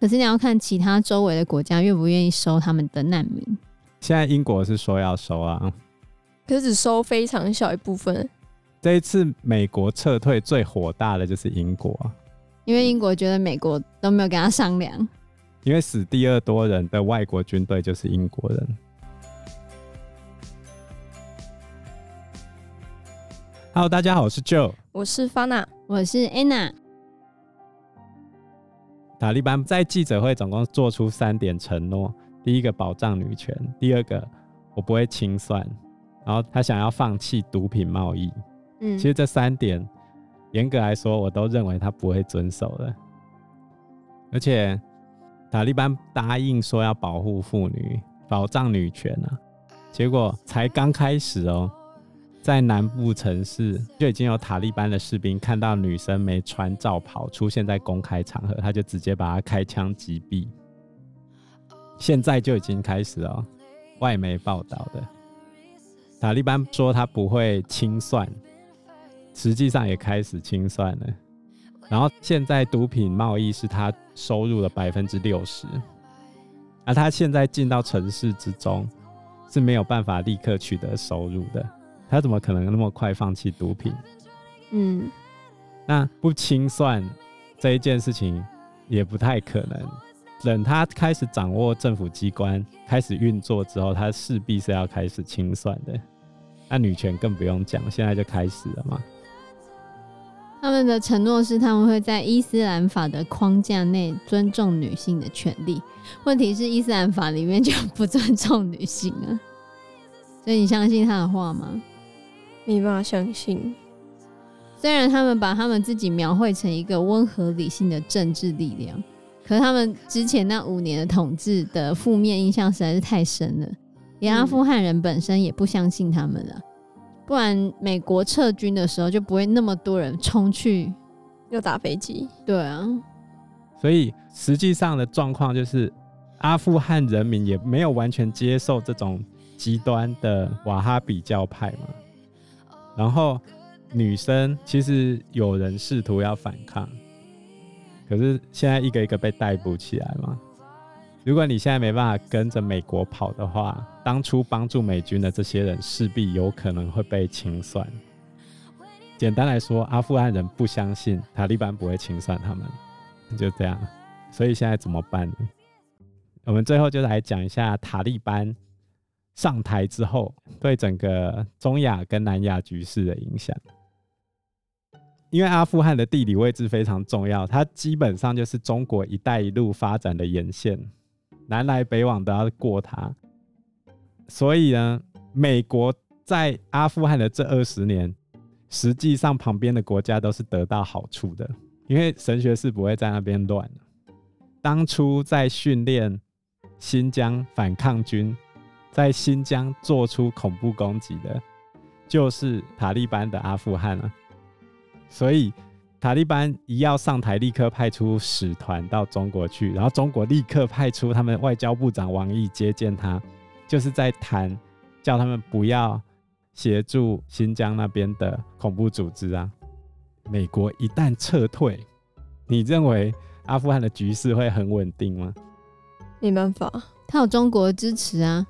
可是你要看其他周围的国家愿不愿意收他们的难民。现在英国是说要收啊，可是只收非常小一部分。这一次美国撤退最火大的就是英国，因为英国觉得美国都没有跟他商量。因为死第二多人的外国军队就是英国人。Hello，大家好，我是 Joe，我是 Fana，我是 Anna。塔利班在记者会总共做出三点承诺：第一个，保障女权；第二个，我不会清算；然后他想要放弃毒品贸易。嗯，其实这三点严格来说，我都认为他不会遵守的。而且塔利班答应说要保护妇女、保障女权啊，结果才刚开始哦。在南部城市就已经有塔利班的士兵看到女生没穿罩袍出现在公开场合，他就直接把她开枪击毙。现在就已经开始了，外媒报道的塔利班说他不会清算，实际上也开始清算了。然后现在毒品贸易是他收入的百分之六十，而他现在进到城市之中是没有办法立刻取得收入的。他怎么可能那么快放弃毒品？嗯，那不清算这一件事情也不太可能。等他开始掌握政府机关开始运作之后，他势必是要开始清算的。那女权更不用讲，现在就开始了嘛。他们的承诺是他们会在伊斯兰法的框架内尊重女性的权利。问题是伊斯兰法里面就不尊重女性啊，所以你相信他的话吗？没办法相信，虽然他们把他们自己描绘成一个温和理性的政治力量，可是他们之前那五年的统治的负面印象实在是太深了，连阿富汗人本身也不相信他们了。不然美国撤军的时候就不会那么多人冲去要打飞机。对啊，所以实际上的状况就是，阿富汗人民也没有完全接受这种极端的瓦哈比教派嘛。然后女生其实有人试图要反抗，可是现在一个一个被逮捕起来嘛。如果你现在没办法跟着美国跑的话，当初帮助美军的这些人势必有可能会被清算。简单来说，阿富汗人不相信塔利班不会清算他们，就这样。所以现在怎么办呢？我们最后就来讲一下塔利班。上台之后，对整个中亚跟南亚局势的影响，因为阿富汗的地理位置非常重要，它基本上就是中国“一带一路”发展的沿线，南来北往都要过它。所以呢，美国在阿富汗的这二十年，实际上旁边的国家都是得到好处的，因为神学是不会在那边乱。当初在训练新疆反抗军。在新疆做出恐怖攻击的，就是塔利班的阿富汗了。所以塔利班一要上台，立刻派出使团到中国去，然后中国立刻派出他们外交部长王毅接见他，就是在谈，叫他们不要协助新疆那边的恐怖组织啊。美国一旦撤退，你认为阿富汗的局势会很稳定吗？没办法，他有中国的支持啊。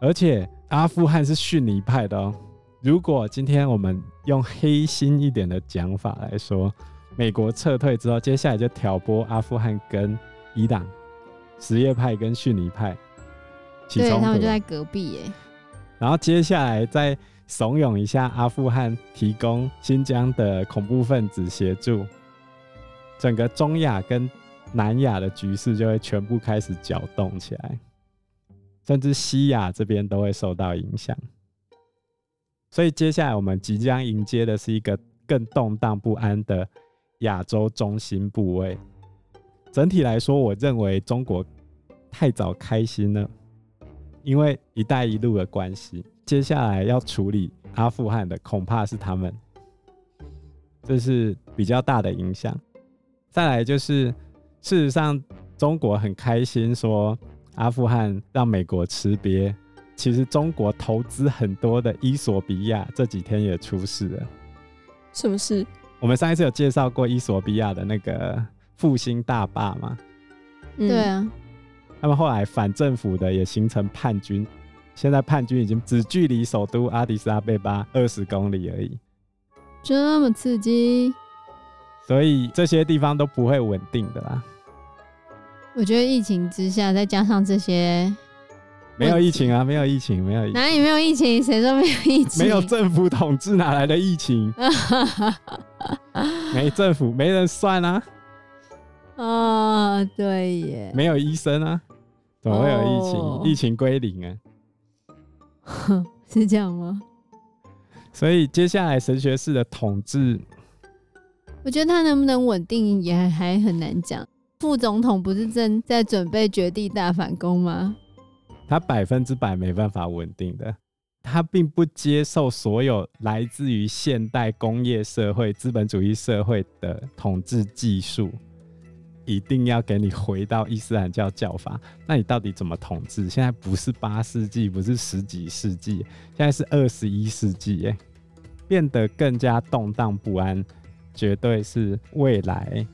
而且阿富汗是逊尼派的哦。如果今天我们用黑心一点的讲法来说，美国撤退之后，接下来就挑拨阿富汗跟伊朗什叶派跟逊尼派起冲突，对，他们就在隔壁耶。然后接下来再怂恿一下阿富汗提供新疆的恐怖分子协助，整个中亚跟南亚的局势就会全部开始搅动起来。甚至西亚这边都会受到影响，所以接下来我们即将迎接的是一个更动荡不安的亚洲中心部位。整体来说，我认为中国太早开心了，因为“一带一路”的关系，接下来要处理阿富汗的恐怕是他们，这是比较大的影响。再来就是，事实上中国很开心说。阿富汗让美国吃瘪，其实中国投资很多的伊索比亚这几天也出事了。什么事？我们上一次有介绍过伊索比亚的那个复兴大坝吗？嗯对啊，他们后来反政府的也形成叛军，现在叛军已经只距离首都阿迪斯阿贝巴二十公里而已，这么刺激。所以这些地方都不会稳定的啦。我觉得疫情之下，再加上这些，没有疫情啊，没有疫情，没有疫情，哪里没有疫情？谁说没有疫情？没有政府统治，哪来的疫情？没政府，没人算啊。哦，对耶，没有医生啊，怎么会有疫情？哦疫情归零啊。是这样吗？所以接下来神学士的统治，我觉得他能不能稳定也还很难讲。副总统不是正在准备绝地大反攻吗？他百分之百没办法稳定的。他并不接受所有来自于现代工业社会、资本主义社会的统治技术，一定要给你回到伊斯兰教教法。那你到底怎么统治？现在不是八世纪，不是十几世纪，现在是二十一世纪，哎，变得更加动荡不安，绝对是未来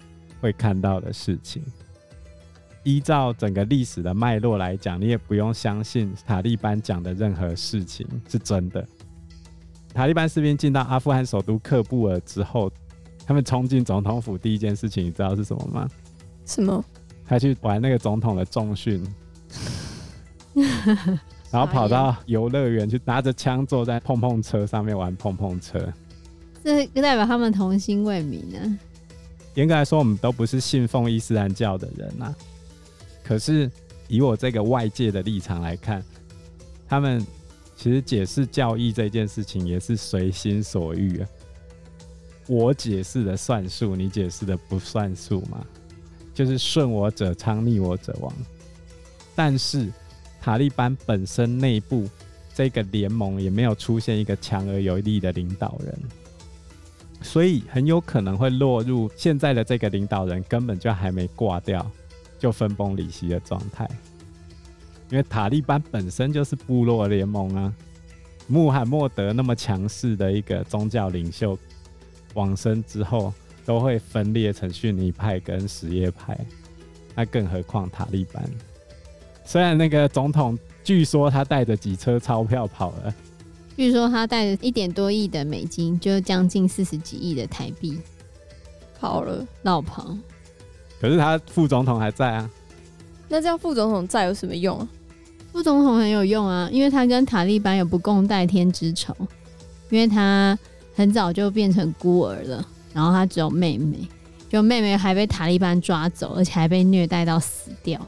会看到的事情。依照整个历史的脉络来讲，你也不用相信塔利班讲的任何事情是真的。塔利班士兵进到阿富汗首都喀布尔之后，他们冲进总统府，第一件事情你知道是什么吗？什么？他去玩那个总统的重训，然后跑到游乐园去拿着枪坐在碰碰车上面玩碰碰车。这代表他们童心未泯呢。严格来说，我们都不是信奉伊斯兰教的人、啊。可是，以我这个外界的立场来看，他们其实解释教义这件事情也是随心所欲啊。我解释的算数，你解释的不算数嘛？就是顺我者昌，逆我者亡。但是塔利班本身内部这个联盟也没有出现一个强而有力的领导人，所以很有可能会落入现在的这个领导人根本就还没挂掉。就分崩离析的状态，因为塔利班本身就是部落联盟啊。穆罕默德那么强势的一个宗教领袖，往生之后都会分裂成逊尼派跟什叶派，那更何况塔利班？虽然那个总统据说他带着几车钞票跑了，据说他带着一点多亿的美金，就将近四十几亿的台币跑了，落跑。可是他副总统还在啊，那这样副总统在有什么用啊？副总统很有用啊，因为他跟塔利班有不共戴天之仇，因为他很早就变成孤儿了，然后他只有妹妹，就妹妹还被塔利班抓走，而且还被虐待到死掉。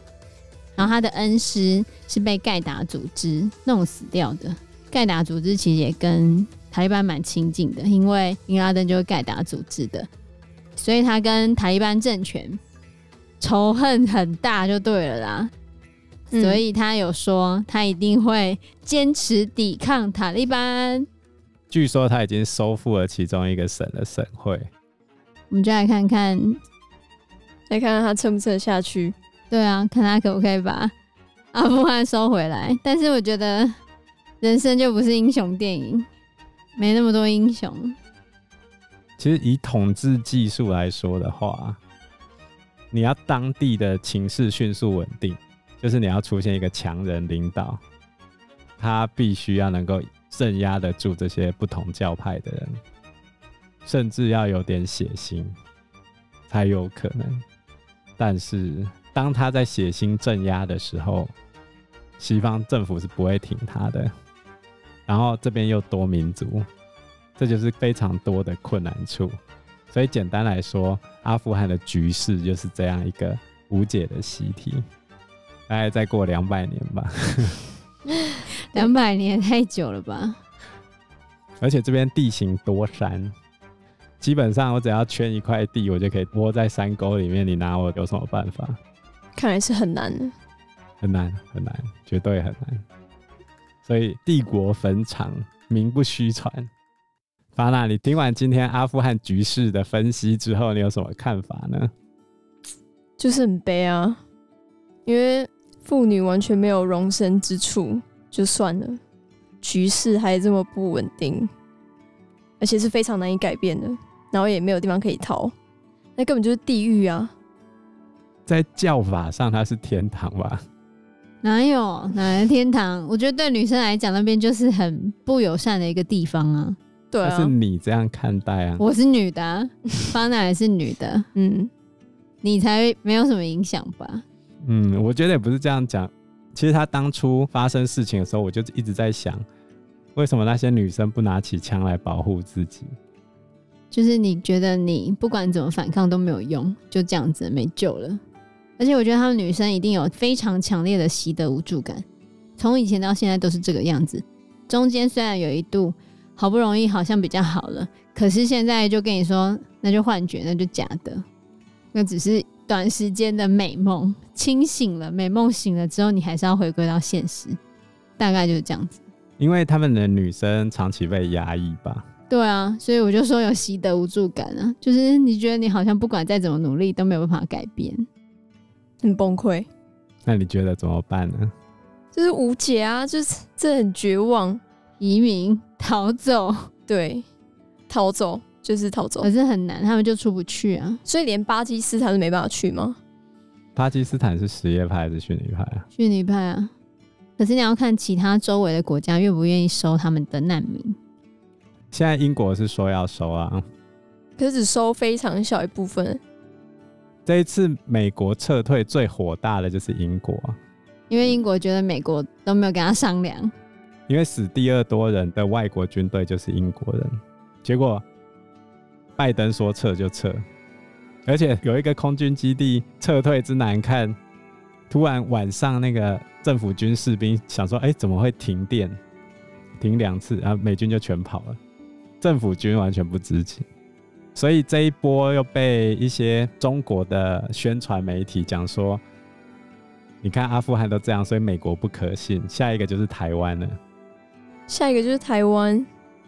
然后他的恩师是被盖达组织弄死掉的，盖达组织其实也跟塔利班蛮亲近的，因为英拉登就是盖达组织的，所以他跟塔利班政权。仇恨很大就对了啦，嗯，所以他有说他一定会坚持抵抗塔利班。据说他已经收复了其中一个省的省会，我们就来看看，来看看他撑不撑得下去。对啊，看他可不可以把阿富汗收回来。但是我觉得人生就不是英雄电影，没那么多英雄。其实以统治技术来说的话。你要当地的情势迅速稳定，就是你要出现一个强人领导，他必须要能够镇压得住这些不同教派的人，甚至要有点血腥才有可能。但是当他在血腥镇压的时候，西方政府是不会挺他的。然后这边又多民族，这就是非常多的困难处。所以简单来说，阿富汗的局势就是这样一个无解的习题。大概再过两百年吧，两百年太久了吧？而且这边地形多山，基本上我只要圈一块地，我就可以窝在山沟里面。你拿我有什么办法？看来是很难的，很难很难，绝对很难。所以帝国坟场，名不虚传。法娜，你听完今天阿富汗局势的分析之后，你有什么看法呢？就是很悲啊，因为妇女完全没有容身之处，就算了，局势还这么不稳定，而且是非常难以改变的，然后也没有地方可以逃，那根本就是地狱啊！在教法上它是天堂吧？哪有哪来天堂？我觉得对女生来讲，那边就是很不友善的一个地方啊。对啊，但是你这样看待啊？我是女的、啊，方娜也是女的，嗯，你才没有什么影响吧？嗯，我觉得也不是这样讲。其实他当初发生事情的时候，我就一直在想，为什么那些女生不拿起枪来保护自己？就是你觉得你不管怎么反抗都没有用，就这样子没救了。而且我觉得他们女生一定有非常强烈的习得无助感，从以前到现在都是这个样子。中间虽然有一度好不容易好像比较好了，可是现在就跟你说，那就幻觉，那就假的，那只是短时间的美梦。清醒了，美梦醒了之后，你还是要回归到现实，大概就是这样子。因为他们的女生长期被压抑吧？对啊，所以我就说有习得无助感啊，就是你觉得你好像不管再怎么努力都没有办法改变。很崩溃，那你觉得怎么办呢？就是无解啊，就是这很绝望，移民 逃走，对，逃走就是逃走，可是很难，他们就出不去啊，所以连巴基斯坦都没办法去吗？巴基斯坦是什叶派还是逊尼派啊？逊尼派啊，可是你要看其他周围的国家愿不愿意收他们的难民。现在英国是说要收啊，可是只收非常小一部分。这一次美国撤退最火大的就是英国，因为英国觉得美国都没有跟他商量，因为死第二多人的外国军队就是英国人，结果拜登说撤就撤，而且有一个空军基地撤退之难看，突然晚上那个政府军士兵想说，哎，怎么会停电？停两次，然后美军就全跑了，政府军完全不知情。所以这一波又被一些中国的宣传媒体讲说，你看阿富汗都这样，所以美国不可信。下一个就是台湾了，下一个就是台湾，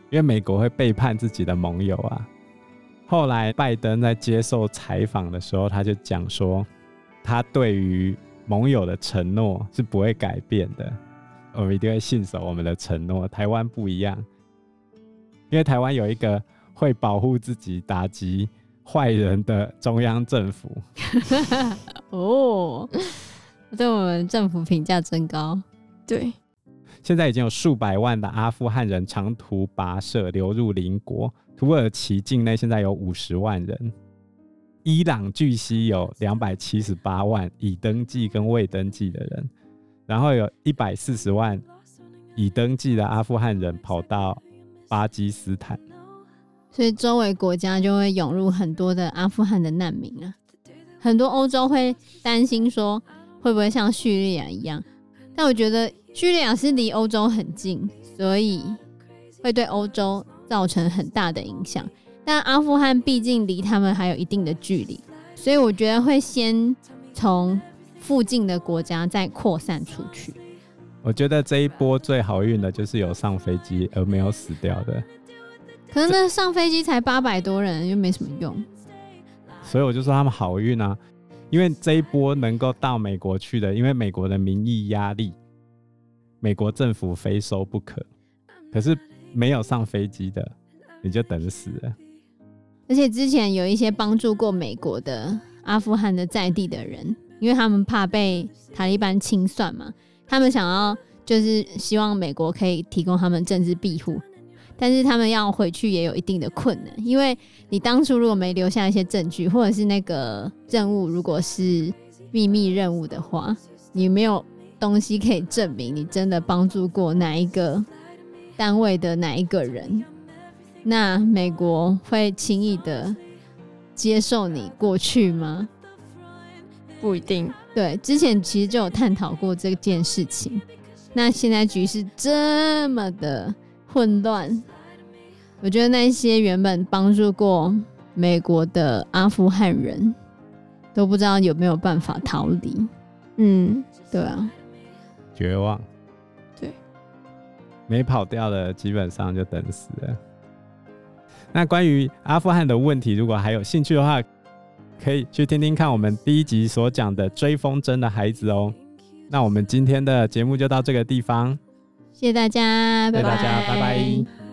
因为美国会背叛自己的盟友啊。后来拜登在接受采访的时候，他就讲说，他对于盟友的承诺是不会改变的，我们一定会信守我们的承诺。台湾不一样，因为台湾有一个。会保护自己、打击坏人的中央政府 哦，对我们政府评价真高。对，现在已经有数百万的阿富汗人长途跋涉流入邻国，土耳其境内现在有五十万人，伊朗据悉有两百七十八万已登记跟未登记的人，然后有一百四十万已登记的阿富汗人跑到巴基斯坦。所以周围国家就会涌入很多的阿富汗的难民啊，很多欧洲会担心说会不会像叙利亚一样，但我觉得叙利亚是离欧洲很近，所以会对欧洲造成很大的影响。但阿富汗毕竟离他们还有一定的距离，所以我觉得会先从附近的国家再扩散出去。我觉得这一波最好运的就是有上飞机而没有死掉的。可是那上飞机才八百多人，又没什么用。所以我就说他们好运啊，因为这一波能够到美国去的，因为美国的民意压力，美国政府非收不可。可是没有上飞机的，你就等死了。而且之前有一些帮助过美国的阿富汗的在地的人，因为他们怕被塔利班清算嘛，他们想要就是希望美国可以提供他们政治庇护。但是他们要回去也有一定的困难，因为你当初如果没留下一些证据，或者是那个任务如果是秘密任务的话，你没有东西可以证明你真的帮助过哪一个单位的哪一个人，那美国会轻易的接受你过去吗？不一定。对，之前其实就有探讨过这件事情。那现在局势这么的。混乱，我觉得那些原本帮助过美国的阿富汗人都不知道有没有办法逃离。嗯，对啊，绝望。对，没跑掉的基本上就等死了。那关于阿富汗的问题，如果还有兴趣的话，可以去听听看我们第一集所讲的追风筝的孩子哦。那我们今天的节目就到这个地方。谢谢大家，拜拜。谢谢大家，拜拜。